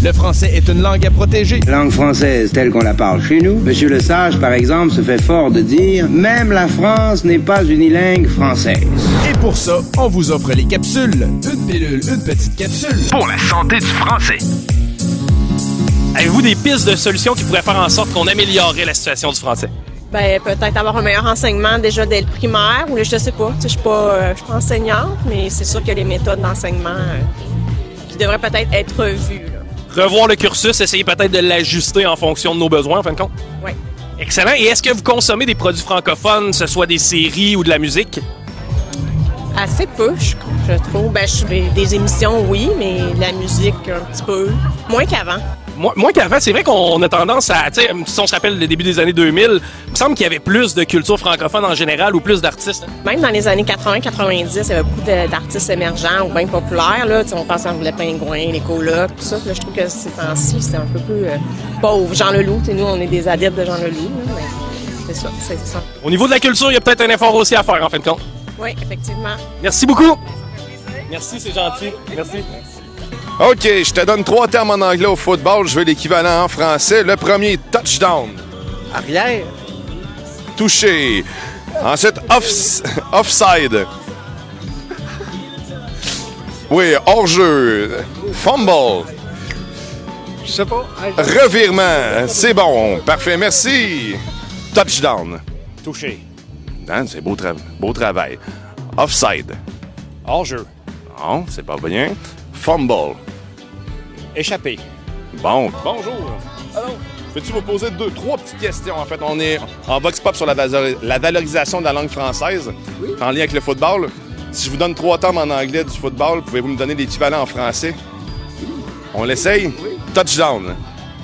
Le français est une langue à protéger. Langue française telle qu'on la parle chez nous. Monsieur Le Sage, par exemple, se fait fort de dire même la France n'est pas unilingue française. Et pour ça, on vous offre les capsules. Une pilule, une petite capsule. Pour la santé du français. Avez-vous des pistes de solutions qui pourraient faire en sorte qu'on améliorerait la situation du français? Ben, peut-être avoir un meilleur enseignement déjà dès le primaire, ou là, je sais pas. Je suis pas, euh, je suis pas enseignante, mais c'est sûr que les méthodes d'enseignement euh, qui devraient peut-être être revues. Revoir le cursus, essayer peut-être de l'ajuster en fonction de nos besoins, en fin de compte? Oui. Excellent. Et est-ce que vous consommez des produits francophones, que ce soit des séries ou de la musique? Assez peu, je, je trouve. Ben, je fais des émissions, oui, mais la musique, un petit peu. Moins qu'avant. Moi, moi qu'avant, c'est vrai qu'on a tendance à, tu sais, si on se rappelle le début des années 2000, il me semble qu'il y avait plus de culture francophone en général ou plus d'artistes. hein. Même dans les années 80-90, il y avait beaucoup d'artistes émergents ou bien populaires. Là. Tu sais, On pense à les pingouins, les colocs, tout ça. Là, je trouve que ces temps-ci, c'est un peu plus euh, pauvre. Jean Leloup, tu sais, nous, on est des adeptes de Jean Leloup. mais C'est ça, c'est ça. Au niveau de la culture, il y a peut-être un effort aussi à faire, en fin de compte. Oui, effectivement. Merci beaucoup. Merci, c'est gentil. Merci. OK, je te donne trois termes en anglais au football. Je veux l'équivalent en français. Le premier, touchdown. Arrière. Touché. Ensuite, off- offside. Oui, hors-jeu. Fumble. Je sais pas. Revirement. C'est bon. Parfait, merci. Touchdown. Touché. Hein, c'est beau, tra- beau travail. Offside. Hors-jeu. Non, c'est pas bien. Fumble. Échappé. Bon, bonjour. Alors, peux-tu vous poser deux, trois petites questions? En fait, on est en box pop sur la, valori- la valorisation de la langue française en lien avec le football. Si je vous donne trois termes en anglais du football, pouvez-vous me donner l'équivalent en français? On l'essaye? Touchdown.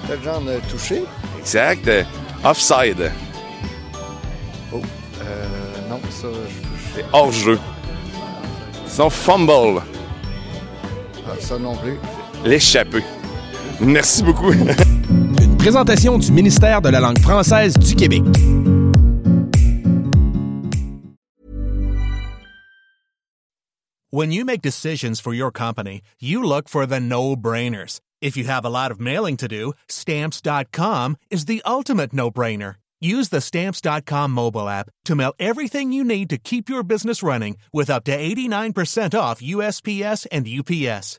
Quel genre de touché? Exact. Euh, Offside. Oh. Euh, non, ça, je C'est hors-jeu. Sinon, fumble. ah, ça non plus. L'échappé. Merci beaucoup. Une présentation du ministère de la langue française du Québec. When you make decisions for your company, you look for the no brainers. If you have a lot of mailing to do, stamps.com is the ultimate no brainer. Use the stamps.com mobile app to mail everything you need to keep your business running with up to 89% off USPS and UPS.